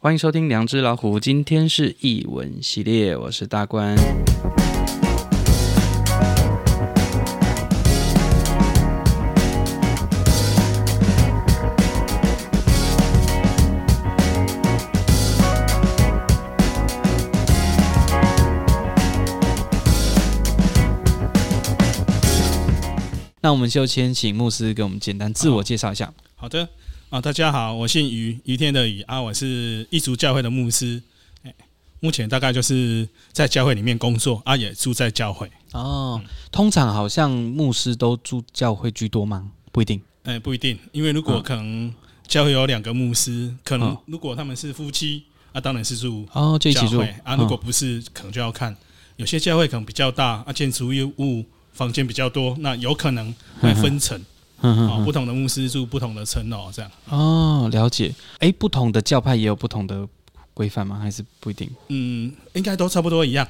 欢迎收听《两只老虎》，今天是译文系列，我是大关。那我们就先请牧师给我们简单自我介绍一下。好的。啊，大家好，我姓余，余天的余啊，我是一族教会的牧师，哎目前大概就是在教会里面工作啊，也住在教会。哦，通常好像牧师都住教会居多吗？不一定，哎，不一定，因为如果可能教会有两个牧师，可能如果他们是夫妻啊，当然是住哦，就一起住啊。如果不是，可能就要看有些教会可能比较大啊，建筑物房间比较多，那有可能会分层。哦，不同的牧师住不同的城楼，这样哦，了解。哎，不同的教派也有不同的规范吗？还是不一定？嗯，应该都差不多一样。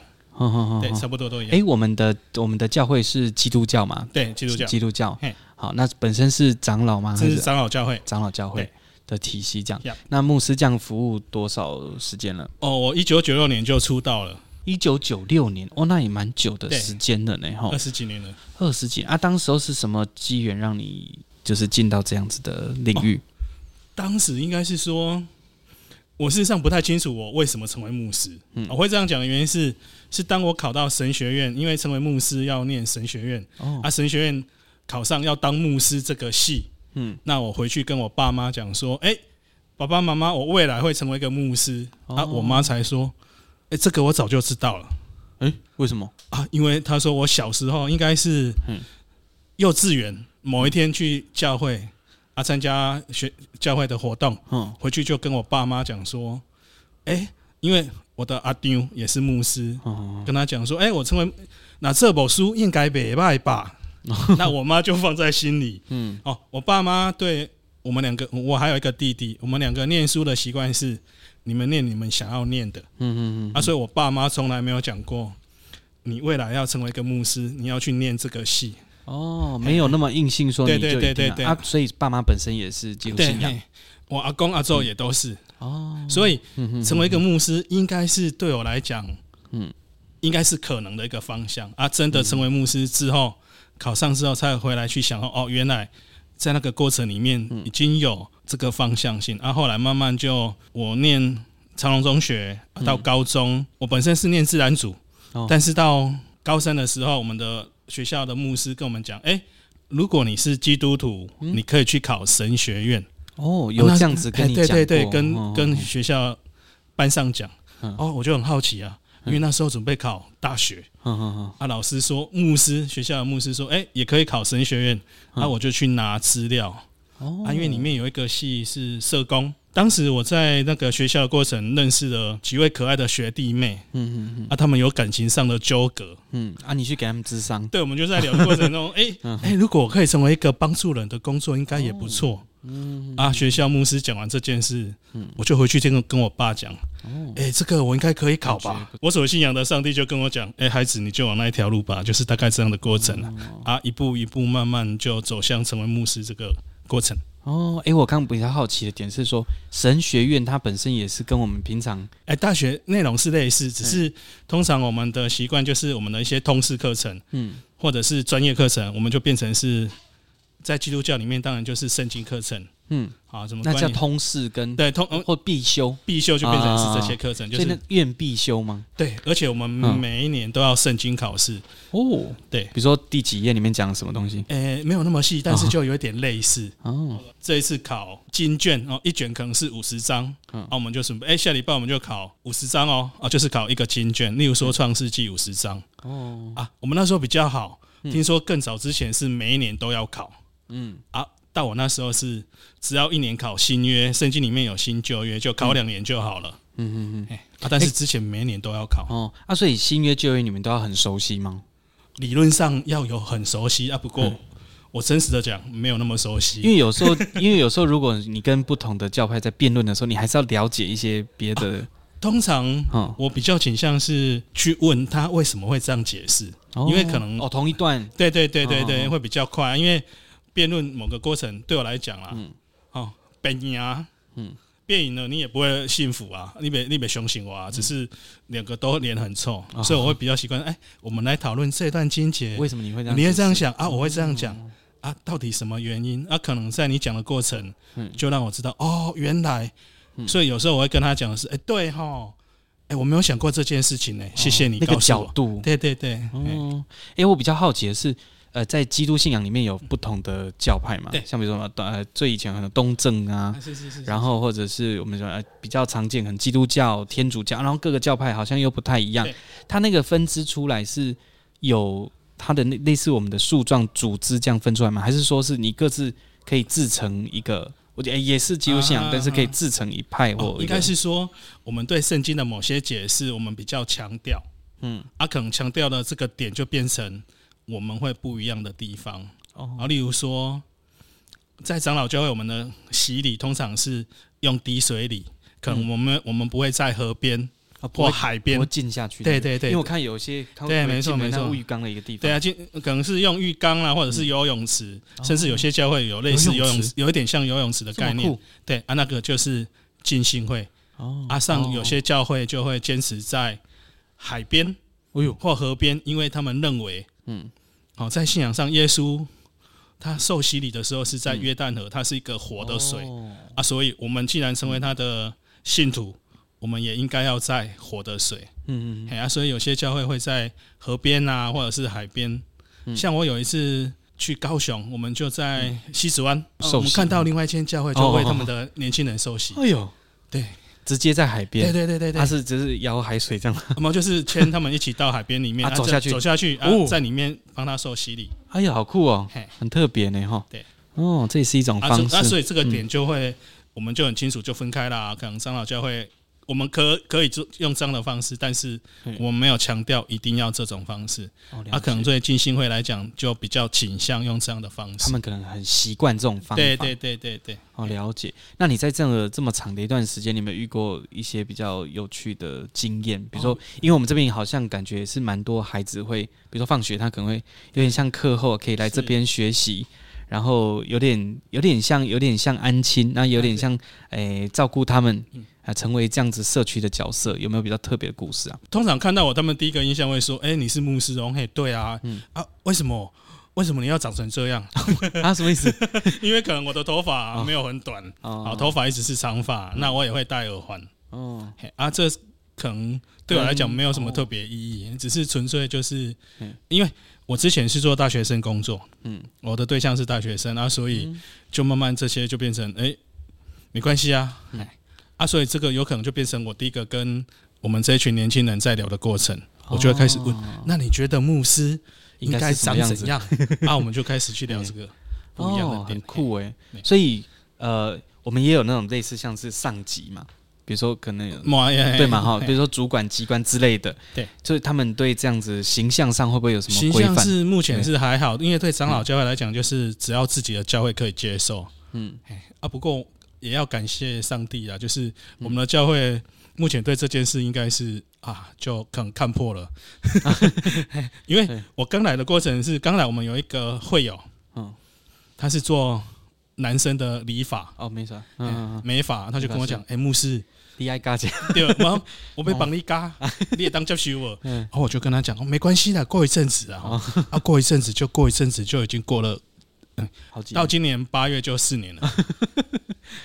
对，差不多都一样。哎，我们的我们的教会是基督教嘛？对，基督教。基督教。好，那本身是长老吗？这是长老教会，长老教会的体系这样。那牧师这样服务多少时间了？哦，我一九九六年就出道了。一九九六年，哦，那也蛮久的时间了呢，哈，二十几年了，二十几啊！当时候是什么机缘让你就是进到这样子的领域？哦、当时应该是说，我事实上不太清楚我为什么成为牧师。嗯，我会这样讲的原因是，是当我考到神学院，因为成为牧师要念神学院，哦，啊，神学院考上要当牧师这个系，嗯，那我回去跟我爸妈讲说，哎、欸，爸爸妈妈，我未来会成为一个牧师，哦、啊，我妈才说。哎，这个我早就知道了。哎，为什么啊？因为他说我小时候应该是幼稚园某一天去教会啊，参加学教会的活动，嗯，回去就跟我爸妈讲说，哎，因为我的阿丢也是牧师，跟他讲说，哎，我成为那这本书应该没败吧？那我妈就放在心里，嗯，哦，我爸妈对我们两个，我还有一个弟弟，我们两个念书的习惯是。你们念你们想要念的，嗯嗯嗯，啊，所以我爸妈从来没有讲过，你未来要成为一个牧师，你要去念这个系。哦，没有那么硬性说你就一定。对对对对对啊，所以爸妈本身也是基督信仰，我阿公阿祖也都是。哦，所以成为一个牧师，应该是对我来讲，嗯，应该是可能的一个方向。啊，真的成为牧师之后，考上之后才回来去想，哦，原来。在那个过程里面，已经有这个方向性，啊，后来慢慢就我念长隆中学到高中，我本身是念自然组，但是到高三的时候，我们的学校的牧师跟我们讲，哎，如果你是基督徒，你可以去考神学院。哦，有这样子跟你讲过？对对对，跟跟学校班上讲。哦，我就很好奇啊。因为那时候准备考大学，啊，老师说牧师学校的牧师说，哎，也可以考神学院，那我就去拿资料，啊，因为里面有一个系是社工。当时我在那个学校的过程认识了几位可爱的学弟妹，嗯嗯嗯，啊，他们有感情上的纠葛，嗯，啊，你去给他们咨商，对，我们就在聊的过程中，哎哎，如果我可以成为一个帮助人的工作，应该也不错。嗯啊，学校牧师讲完这件事，嗯，我就回去跟跟我爸讲，哦，哎，这个我应该可以考吧？我所信仰的上帝就跟我讲，哎，孩子，你就往那一条路吧，就是大概这样的过程了啊，一步一步慢慢就走向成为牧师这个过程。哦，哎，我刚刚比较好奇的点是说，神学院它本身也是跟我们平常哎大学内容是类似，只是通常我们的习惯就是我们的一些通识课程，嗯，或者是专业课程，我们就变成是。在基督教里面，当然就是圣经课程。嗯，好，什么那叫通识跟对通或必修，必修就变成是这些课程，就是院必修吗？对，而且我们每一年都要圣经考试。哦，对，比如说第几页里面讲什么东西？诶，没有那么细，但是就有一点类似。哦，这一次考经卷哦，一卷可能是五十章，那我们就准备，哎，下礼拜我们就考五十章哦，啊，就是考一个经卷，例如说创世纪五十章。哦，啊，我们那时候比较好，听说更早之前是每一年都要考。嗯啊，到我那时候是只要一年考新约，圣经里面有新旧约，就考两年就好了。嗯嗯嗯。啊，但是之前每一年都要考。哦，啊，所以新约旧约你们都要很熟悉吗？理论上要有很熟悉啊，不过我真实的讲，没有那么熟悉。因为有时候，因为有时候，如果你跟不同的教派在辩论的时候，你还是要了解一些别的。通常，我比较倾向是去问他为什么会这样解释，因为可能哦，同一段，对对对对对，会比较快，因为。辩论某个过程对我来讲啦，嗯，哦，变啊，嗯，变赢了，你也不会幸福啊，你别你别相信我啊，只是两个都脸很臭，嗯、所以我会比较习惯。哎、欸，我们来讨论这段经节，为什么你会这样？你会这样想啊？我会这样讲啊？到底什么原因？啊，可能在你讲的过程，就让我知道哦，原来。所以有时候我会跟他讲的是，哎、欸，对哈，哎、欸，我没有想过这件事情呢、欸。谢谢你告诉我、哦、那个角度。对对对。哦，哎、欸，我比较好奇的是。呃，在基督信仰里面有不同的教派嘛？对，像比如说呃，最以前可能东正啊，是是是，然后或者是我们说呃比较常见，可能基督教、天主教，然后各个教派好像又不太一样。它那个分支出来是有它的类类似我们的树状组织这样分出来吗？还是说是你各自可以自成一个？我觉得也是基督信仰，啊、但是可以自成一派或一、哦、应该是说我们对圣经的某些解释，我们比较强调，嗯，啊，可能强调的这个点就变成。我们会不一样的地方。啊，例如说，在长老教会，我们的洗礼通常是用滴水礼，可能我们我们不会在河边啊或海边。浸下去。对对对，因为我看有些对，没错没错，浴缸的一个地方。对啊，就可能是用浴缸啊，或者是游泳池，甚至有些教会有类似游泳池，有一点像游泳池的概念。对啊，那个就是浸信会。哦，啊，上有些教会就会坚持在海边，哎呦，或河边，因为他们认为，嗯。好，在信仰上，耶稣他受洗礼的时候是在约旦河，它是一个活的水啊，所以我们既然成为他的信徒，我们也应该要在活的水。嗯嗯，啊，所以有些教会会在河边啊，或者是海边。像我有一次去高雄，我们就在西子湾，我们看到另外一间教会就为他们的年轻人受洗。哎呦，对。直接在海边，对对对对，他是只是摇海水这样，那么就是牵他们一起到海边里面，走下去，走下去，在里面帮他受洗礼。哎呀，好酷哦，很特别呢哈。对，哦，这也是一种方式。那所以这个点就会，我们就很清楚就分开了，可能长老教会。我们可可以做用这样的方式，但是我们没有强调一定要这种方式。他、啊、可能对金星会来讲，就比较倾向用这样的方式。他们可能很习惯这种方法。对对对对对。哦，了解。那你在这样的这么长的一段时间，你有没有遇过一些比较有趣的经验？比如说，因为我们这边好像感觉是蛮多孩子会，比如说放学他可能会有点像课后可以来这边学习，然后有点有点像有点像安亲，那有点像诶、欸、照顾他们。啊，成为这样子社区的角色，有没有比较特别的故事啊？通常看到我，他们第一个印象会说：“哎、欸，你是牧师哦。”嘿，对啊，嗯啊，为什么？为什么你要长成这样？啊，什么意思？因为可能我的头发没有很短，哦、啊，头发一直是长发，那我也会戴耳环。哦，啊，这可能对我来讲没有什么特别意义，嗯、只是纯粹就是，因为我之前是做大学生工作，嗯，我的对象是大学生啊，所以就慢慢这些就变成，哎、欸，没关系啊，嗯啊，所以这个有可能就变成我第一个跟我们这一群年轻人在聊的过程，我就会开始问：那你觉得牧师应该长怎样？那我们就开始去聊这个不一样的点，很酷哎。所以呃，我们也有那种类似像是上级嘛，比如说可能对嘛哈，比如说主管机关之类的，对，就是他们对这样子形象上会不会有什么？形象是目前是还好，因为对长老教会来讲，就是只要自己的教会可以接受，嗯，啊，不过。也要感谢上帝啊！就是我们的教会目前对这件事应该是啊，就可能看破了。因为我刚来的过程是刚来，我们有一个会友，嗯，他是做男生的理法哦，没错，嗯，美法，他就跟我讲，哎，牧师，你爱加钱，对，吗？我被绑你嘎，你也当教师我，然后我就跟他讲，哦，没关系的，过一阵子啊，啊，过一阵子就过一阵子，就已经过了，嗯，到今年八月就四年了。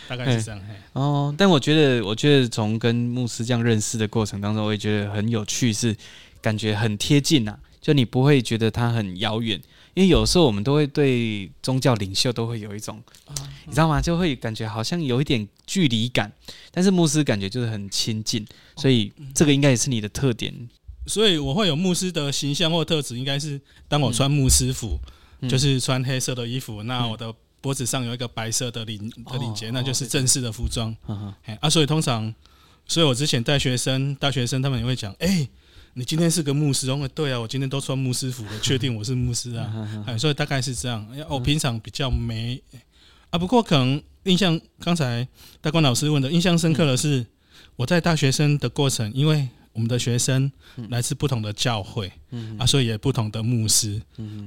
大概是这样嘿哦，但我觉得，我觉得从跟牧师这样认识的过程当中，我也觉得很有趣，是感觉很贴近呐。就你不会觉得他很遥远，因为有时候我们都会对宗教领袖都会有一种，你知道吗？就会感觉好像有一点距离感。但是牧师感觉就是很亲近，所以这个应该也是你的特点。所以我会有牧师的形象或特质，应该是当我穿牧师服，就是穿黑色的衣服，那我的。脖子上有一个白色的领的领结，那就是正式的服装。啊，所以通常，所以我之前带学生，大学生他们也会讲：“哎，你今天是个牧师哦？”对啊，我今天都穿牧师服了，确定我是牧师啊。哎，所以大概是这样。我平常比较没啊，不过可能印象刚才大官老师问的，印象深刻的是我在大学生的过程，因为我们的学生来自不同的教会，啊，所以也不同的牧师，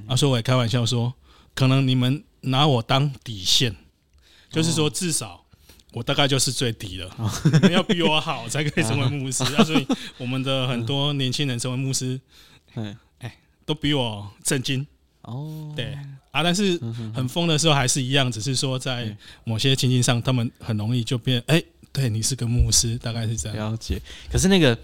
啊，所以我也开玩笑说，可能你们。拿我当底线，就是说至少我大概就是最低了，你们要比我好 才可以成为牧师啊！所以我们的很多年轻人成为牧师，哎，都比我震惊哦。对啊，但是很疯的时候还是一样，只是说在某些情境上，他们很容易就变哎，对你是个牧师，大概是这样。了解。可是那个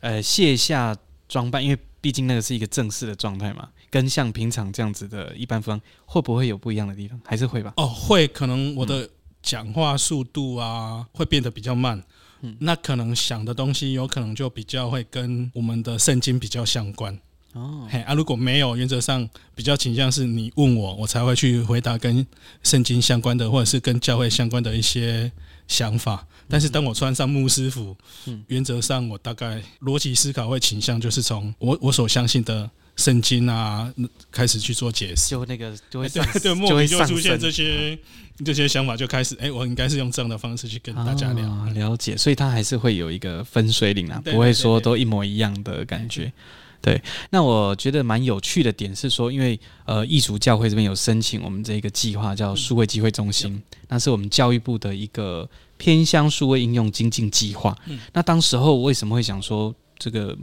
呃卸下装扮，因为毕竟那个是一个正式的状态嘛，跟像平常这样子的一般服装，会不会有不一样的地方？还是会吧？哦，会，可能我的。讲话速度啊，会变得比较慢，嗯，那可能想的东西有可能就比较会跟我们的圣经比较相关哦。嘿啊，如果没有，原则上比较倾向是你问我，我才会去回答跟圣经相关的，或者是跟教会相关的一些想法。但是当我穿上牧师服，嗯，原则上我大概逻辑思考会倾向就是从我我所相信的。圣经啊，开始去做解释，就那个就会对对，莫名就出现这些这些想法，就开始哎、欸，我应该是用这样的方式去跟大家聊、哦、了解，所以他还是会有一个分水岭啊，不会说都一模一样的感觉。对，那我觉得蛮有趣的点是说，因为呃，艺术教会这边有申请我们这一个计划叫数位机会中心，那是我们教育部的一个偏向数位应用精进计划。那当时候为什么会想说这个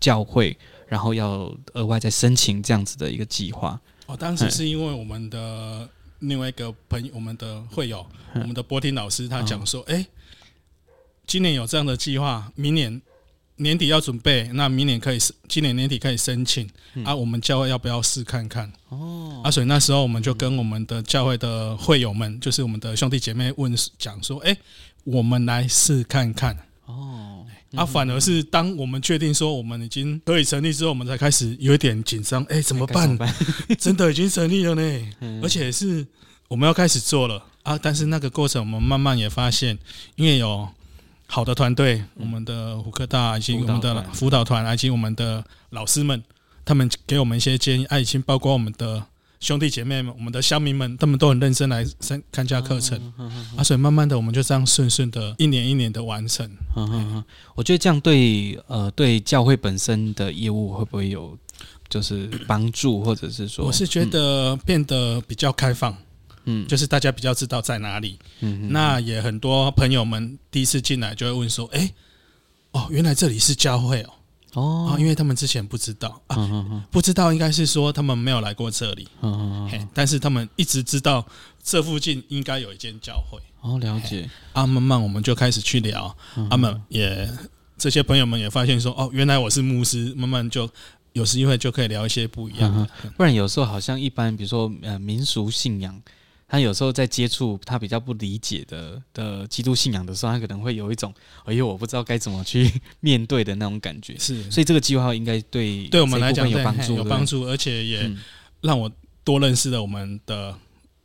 教会？然后要额外再申请这样子的一个计划。哦，当时是因为我们的另外一个朋友，我们的会友，我们的波汀老师，他讲说，哎，今年有这样的计划，明年年底要准备，那明年可以，今年年底可以申请，啊，我们教会要不要试看看？哦，啊，所以那时候我们就跟我们的教会的会友们，就是我们的兄弟姐妹问讲说，哎，我们来试看看。哦。啊，反而是当我们确定说我们已经可以成立之后，我们才开始有一点紧张。哎，怎么办？真的已经成立了呢，而且是我们要开始做了啊！但是那个过程，我们慢慢也发现，因为有好的团队，我们的胡科大以及我们的辅导团，以及我们的老师们，他们给我们一些建议，啊，已经包括我们的。兄弟姐妹们，我们的乡民们，他们都很认真来参参加课程，啊，所以慢慢的我们就这样顺顺的，一年一年的完成。我觉得这样对呃对教会本身的业务会不会有就是帮助，或者是说，我是觉得变得比较开放，嗯，就是大家比较知道在哪里，嗯，那也很多朋友们第一次进来就会问说，哎，哦，原来这里是教会哦。哦，因为他们之前不知道啊，不知道应该是说他们没有来过这里，嘿，但是他们一直知道这附近应该有一间教会。哦，了解。啊，慢慢我们就开始去聊，他们也这些朋友们也发现说，哦，原来我是牧师，慢慢就有时机会就可以聊一些不一样。不然有时候好像一般，比如说呃民俗信仰。他有时候在接触他比较不理解的的基督信仰的时候，他可能会有一种哎呦，我不知道该怎么去面对的那种感觉。是，所以这个计划应该对对我们来讲有帮助，有帮助，而且也让我多认识了我们的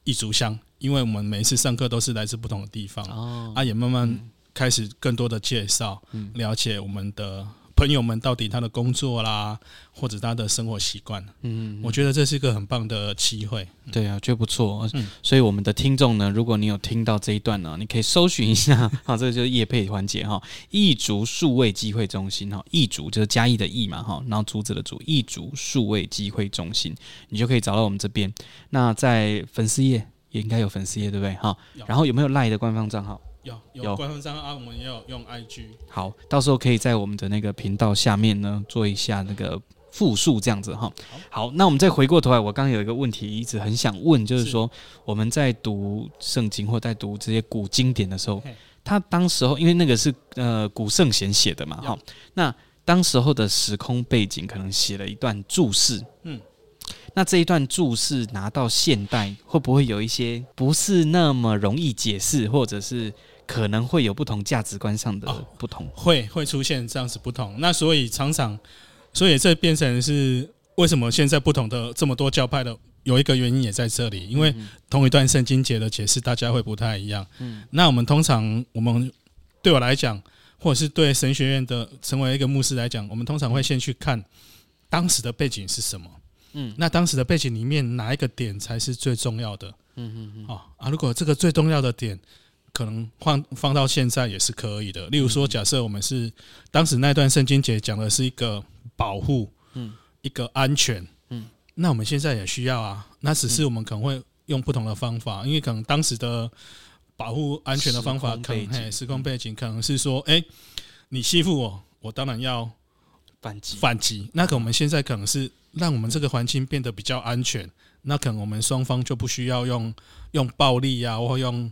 异族乡，因为我们每一次上课都是来自不同的地方，哦，啊，也慢慢开始更多的介绍，了解我们的。朋友们，到底他的工作啦，或者他的生活习惯，嗯，我觉得这是一个很棒的机会。对啊，觉得不错。嗯，所以我们的听众呢，如果你有听到这一段呢，你可以搜寻一下，好，这个就是业配环节哈。异族数位机会中心哈，异族就是嘉义的易嘛哈，然后竹子的竹，异族数位机会中心，你就可以找到我们这边。那在粉丝页也应该有粉丝页，对不对？哈，然后有没有赖的官方账号？有有官方账号啊，我们也有用 IG。好，到时候可以在我们的那个频道下面呢做一下那个复述，这样子哈。好，那我们再回过头来，我刚刚有一个问题一直很想问，就是说我们在读圣经或在读这些古经典的时候，他当时候因为那个是呃古圣贤写的嘛哈，那当时候的时空背景可能写了一段注释，嗯，那这一段注释拿到现代会不会有一些不是那么容易解释，或者是？可能会有不同价值观上的不同，哦、会会出现这样子不同。那所以常常，所以这变成是为什么现在不同的这么多教派的有一个原因也在这里，因为同一段圣经节的解释大家会不太一样。嗯，那我们通常我们对我来讲，或者是对神学院的成为一个牧师来讲，我们通常会先去看当时的背景是什么。嗯，那当时的背景里面哪一个点才是最重要的？嗯嗯嗯。哦啊，如果这个最重要的点。可能放放到现在也是可以的。例如说，假设我们是当时那段圣经节讲的是一个保护，嗯，一个安全，嗯，那我们现在也需要啊。那只是我们可能会用不同的方法，因为可能当时的保护安全的方法，可能嘿，时空背景可能是说，哎、欸，你欺负我，我当然要反击反击。那可我们现在可能是让我们这个环境变得比较安全，那可能我们双方就不需要用用暴力呀、啊，或用。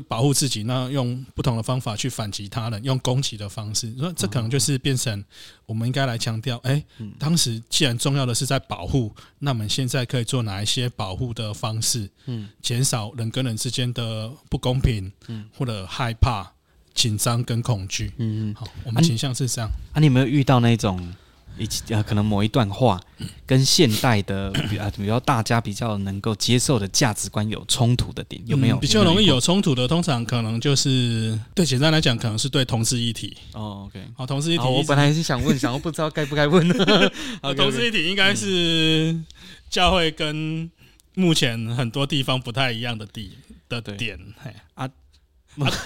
保护自己，那用不同的方法去反击他人，用攻击的方式，说这可能就是变成我们应该来强调，哎，当时既然重要的是在保护，那我们现在可以做哪一些保护的方式？嗯，减少人跟人之间的不公平，嗯，或者害怕、紧张跟恐惧。嗯嗯，好，我们倾向是这样。啊，你有没有遇到那种？以及呃，可能某一段话跟现代的啊，比较大家比较能够接受的价值观有冲突的点，有没有？比较容易有冲突的，通常可能就是对简单来讲，可能是对同事议题。哦，OK，好，同事议题，我本来是想问，想我不知道该不该问。同事议题应该是教会跟目前很多地方不太一样的地的点。嘿啊，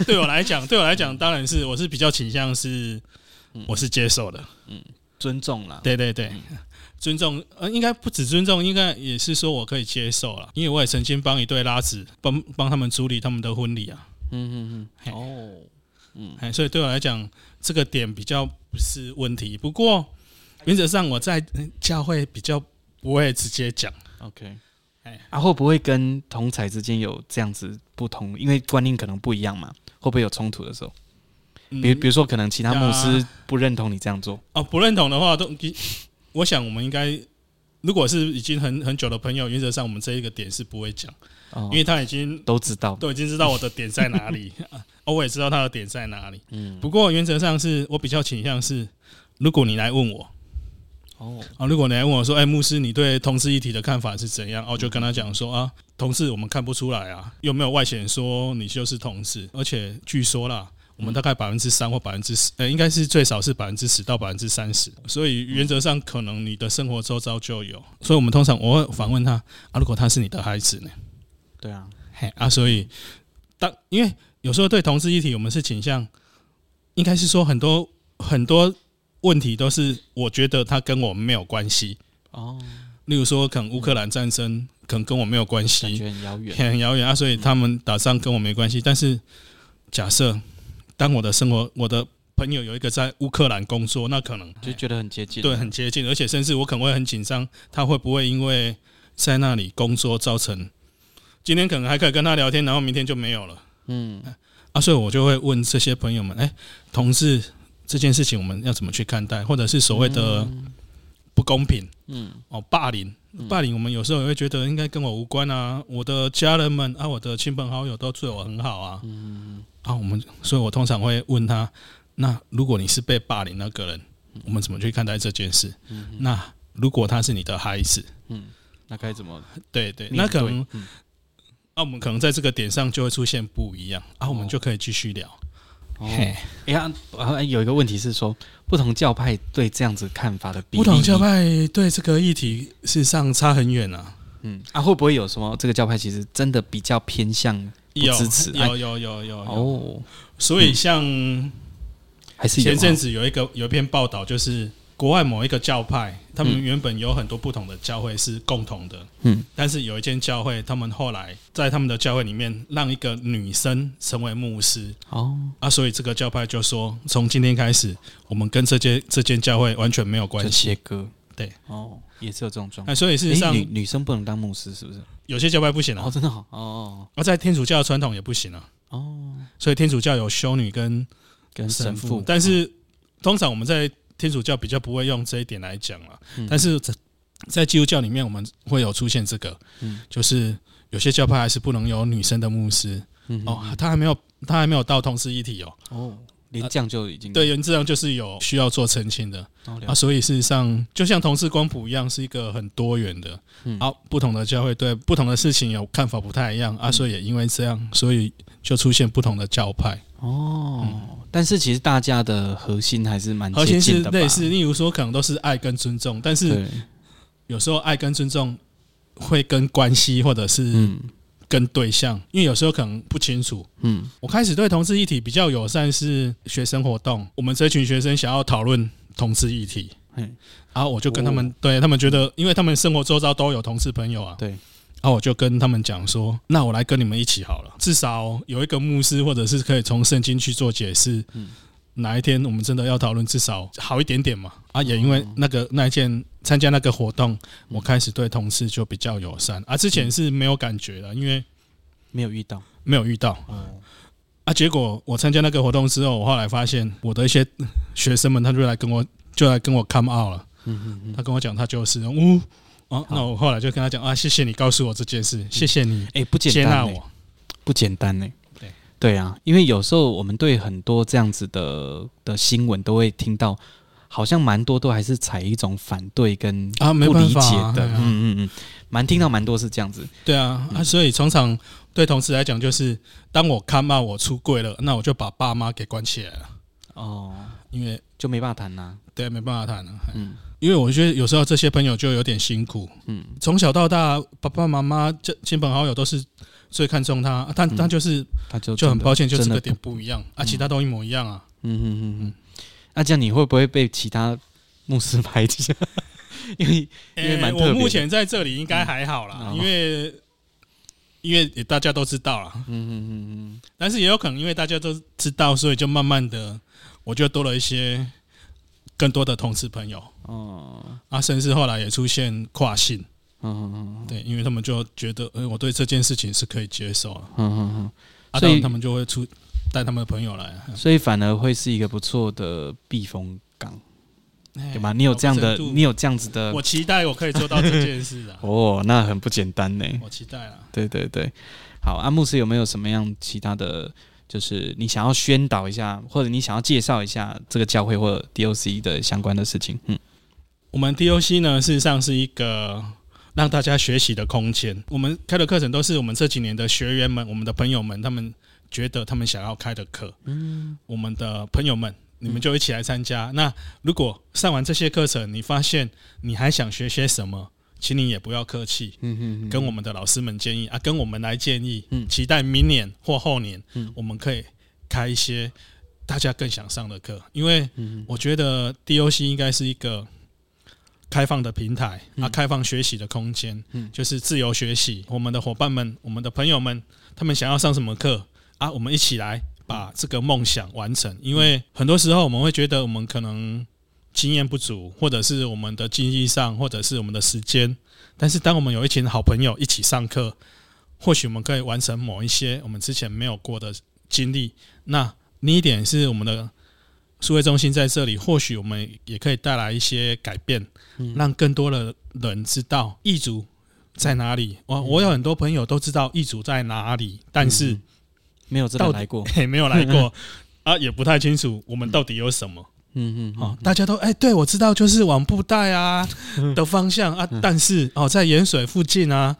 对我来讲，对我来讲，当然是我是比较倾向是我是接受的，嗯。尊重了，对对对，尊重呃，应该不止尊重，应该也是说我可以接受了，因为我也曾经帮一对拉子帮帮他们处理他们的婚礼啊，嗯嗯嗯，哦，嗯，所以对我来讲，这个点比较不是问题。不过原则上我在教会比较不会直接讲，OK，哎，啊会不会跟同才之间有这样子不同？因为观念可能不一样嘛，会不会有冲突的时候？比比如说，可能其他牧师不认同你这样做、嗯、哦，不认同的话，都我想我们应该，如果是已经很很久的朋友，原则上我们这一个点是不会讲，哦、因为他已经都知道，都已经知道我的点在哪里，哦，我也知道他的点在哪里。嗯，不过原则上是我比较倾向是，如果你来问我，哦，啊，如果你来问我说，哎，牧师，你对同事议题的看法是怎样？我就跟他讲说啊，同事我们看不出来啊，有没有外显说你就是同事？而且据说啦。我们大概百分之三或百分之十，呃，应该是最少是百分之十到百分之三十，所以原则上可能你的生活周遭就有。所以我们通常我会反问他啊，如果他是你的孩子呢？对啊，嘿啊，所以当因为有时候对同志议题，我们是倾向，应该是说很多很多问题都是我觉得他跟我们没有关系哦。例如说，可能乌克兰战争可能跟我没有关系，很遥远，很遥远啊，所以他们打仗跟我没关系。但是假设。当我的生活，我的朋友有一个在乌克兰工作，那可能就觉得很接近，对，很接近，而且甚至我可能会很紧张，他会不会因为在那里工作造成今天可能还可以跟他聊天，然后明天就没有了，嗯，啊，所以我就会问这些朋友们，哎，同事这件事情我们要怎么去看待，或者是所谓的不公平，嗯，哦，霸凌，霸凌，我们有时候也会觉得应该跟我无关啊，我的家人们啊，我的亲朋好友都对我很好啊，嗯。啊，我们，所以我通常会问他：那如果你是被霸凌那个人，我们怎么去看待这件事？嗯、那如果他是你的孩子，嗯，那该怎么？对对，那可能，嗯、啊，我们可能在这个点上就会出现不一样，啊，我们就可以继续聊。哦，哎呀，有一个问题是说，不同教派对这样子看法的比例，不同教派对这个议题事实上差很远啊。嗯，啊，会不会有什么这个教派其实真的比较偏向？有支持，有有有有哦，所以像还是前阵子有一个有一篇报道，就是国外某一个教派，他们原本有很多不同的教会是共同的，嗯，但是有一间教会，他们后来在他们的教会里面让一个女生成为牧师，哦，啊，所以这个教派就说，从今天开始，我们跟这间这间教会完全没有关系，切割，对，哦，也是有这种状况，啊，所以事实上，女女生不能当牧师，是不是？有些教派不行了，哦，真的好哦。而在天主教的传统也不行了，哦。所以天主教有修女跟跟神父，但是通常我们在天主教比较不会用这一点来讲了。但是在在基督教里面，我们会有出现这个，就是有些教派还是不能有女生的牧师。哦，他还没有，他还没有到同志议题哦。哦。连这样就已经对，连这样就是有需要做澄清的啊，所以事实上就像同志光谱一样，是一个很多元的。好，不同的教会对不同的事情有看法不太一样啊，所以也因为这样，所以就出现不同的教派。哦，但是其实大家的核心还是蛮核心是类似，例如说可能都是爱跟尊重，但是有时候爱跟尊重会跟关系或者是。跟对象，因为有时候可能不清楚。嗯，我开始对同志议题比较友善是学生活动，我们这群学生想要讨论同志议题，嗯，然后我就跟他们，对他们觉得，因为他们生活周遭都有同事朋友啊，对，然后我就跟他们讲说，那我来跟你们一起好了，至少有一个牧师，或者是可以从圣经去做解释。嗯，哪一天我们真的要讨论，至少好一点点嘛。啊，也因为那个那一件参加那个活动，我开始对同事就比较友善。啊，之前是没有感觉的，因为没有遇到，没有遇到。嗯。啊，结果我参加那个活动之后，我后来发现我的一些学生们，他就来跟我，就来跟我 come out 了。嗯嗯嗯。他跟我讲，他就是，呜。哦，那我后来就跟他讲啊，谢谢你告诉我这件事，谢谢你，哎，不简单，我不简单呢。对对啊，因为有时候我们对很多这样子的的新闻都会听到，好像蛮多都还是采一种反对跟啊不理解的，嗯嗯嗯，蛮听到蛮多是这样子。对啊，啊，所以通常对同事来讲，就是当我看骂我出柜了，那我就把爸妈给关起来了。哦，因为就没办法谈呐，对，没办法谈了，嗯。因为我觉得有时候这些朋友就有点辛苦，嗯，从小到大，爸爸妈妈、这亲朋好友都是最看中他，他他就是，他就就很抱歉，就这个点不一样啊，其他都一模一样啊，嗯嗯嗯嗯，那这样你会不会被其他牧师排挤？因为因为我目前在这里应该还好啦，因为因为大家都知道了，嗯嗯嗯嗯，但是也有可能因为大家都知道，所以就慢慢的，我就多了一些。更多的同事朋友，哦，啊，甚至后来也出现跨性，嗯嗯嗯对，因为他们就觉得，哎，我对这件事情是可以接受，嗯嗯嗯，所以他们就会出带他们的朋友来，所以反而会是一个不错的避风港，对吧？你有这样的，你有这样子的，我期待我可以做到这件事啊！哦，那很不简单呢，我期待了，对对对，好，阿牧师有没有什么样其他的？就是你想要宣导一下，或者你想要介绍一下这个教会或者 DOC 的相关的事情。嗯，我们 DOC 呢，事实上是一个让大家学习的空间。我们开的课程都是我们这几年的学员们、我们的朋友们，他们觉得他们想要开的课。嗯，我们的朋友们，你们就一起来参加。那如果上完这些课程，你发现你还想学些什么？请你也不要客气，嗯嗯跟我们的老师们建议啊，跟我们来建议，嗯期待明年或后年，嗯我们可以开一些大家更想上的课，因为我觉得 DOC 应该是一个开放的平台啊，开放学习的空间，嗯就是自由学习。我们的伙伴们，我们的朋友们，他们想要上什么课啊，我们一起来把这个梦想完成。因为很多时候我们会觉得我们可能。经验不足，或者是我们的经济上，或者是我们的时间。但是，当我们有一群好朋友一起上课，或许我们可以完成某一些我们之前没有过的经历。那另一点是，我们的数位中心在这里，或许我们也可以带来一些改变，让更多的人知道异族在哪里。我我有很多朋友都知道异族在哪里，但是没有真的来过，没有来过。啊，也不太清楚我们到底有什么。嗯嗯，好，大家都哎，对我知道，就是往布袋啊的方向啊，但是哦，在盐水附近啊，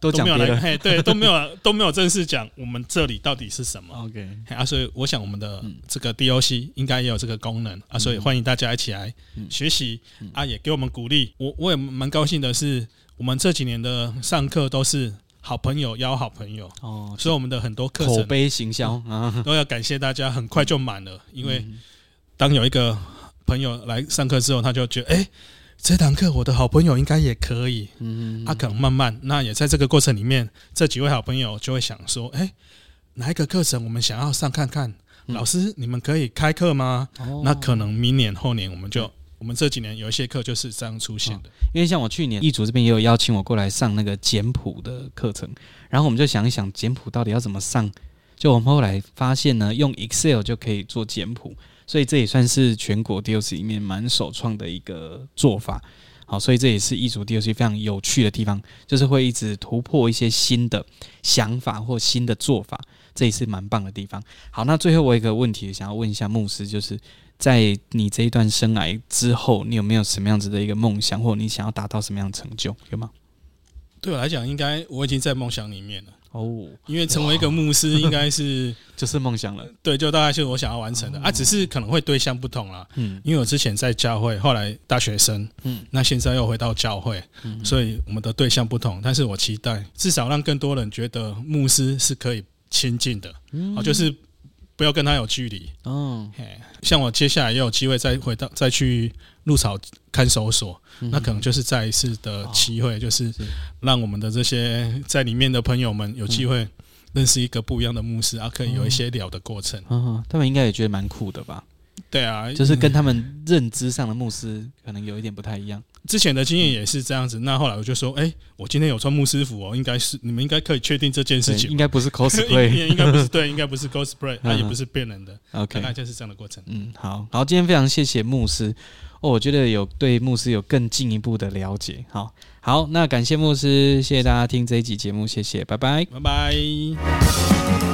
都讲没有来，嘿，对，都没有都没有正式讲我们这里到底是什么。OK，啊，所以我想我们的这个 DOC 应该也有这个功能啊，所以欢迎大家一起来学习啊，也给我们鼓励。我我也蛮高兴的是，我们这几年的上课都是好朋友邀好朋友哦，所以我们的很多课程口碑行销啊，都要感谢大家，很快就满了，因为。当有一个朋友来上课之后，他就觉得，哎、欸，这堂课我的好朋友应该也可以。嗯，他可能慢慢，那也在这个过程里面，这几位好朋友就会想说，哎、欸，哪一个课程我们想要上看看？老师，你们可以开课吗？那可能明年后年我们就，我们这几年有一些课就是这样出现的。因为像我去年异族这边也有邀请我过来上那个简谱的课程，然后我们就想一想简谱到底要怎么上，就我们后来发现呢，用 Excel 就可以做简谱。所以这也算是全国 DOC 里面蛮首创的一个做法，好，所以这也是异族 DOC 非常有趣的地方，就是会一直突破一些新的想法或新的做法，这也是蛮棒的地方。好，那最后我有一个问题想要问一下牧师，就是在你这一段生来之后，你有没有什么样子的一个梦想，或你想要达到什么样的成就，有吗？对我来讲，应该我已经在梦想里面了。哦，因为成为一个牧师应该是 就是梦想了，对，就大概就是我想要完成的。啊，只是可能会对象不同啦。嗯，因为我之前在教会，后来大学生，嗯，那现在又回到教会，嗯，所以我们的对象不同，但是我期待至少让更多人觉得牧师是可以亲近的，哦，就是不要跟他有距离。哦，像我接下来也有机会再回到再去鹿草看守所，那可能就是再一次的机会，就是让我们的这些在里面的朋友们有机会认识一个不一样的牧师啊，可以有一些聊的过程。嗯，他们应该也觉得蛮酷的吧？对啊，就是跟他们认知上的牧师可能有一点不太一样。之前的经验也是这样子，那后来我就说，哎、欸，我今天有穿牧师服哦，应该是你们应该可以确定这件事情，应该不是 cosplay，应该不是对，应该不是 cosplay，它 也不是骗人的。OK，大概就是这样的过程。嗯，好，好，今天非常谢谢牧师哦，我觉得有对牧师有更进一步的了解。好，好，那感谢牧师，谢谢大家听这一集节目，谢谢，拜拜，拜拜。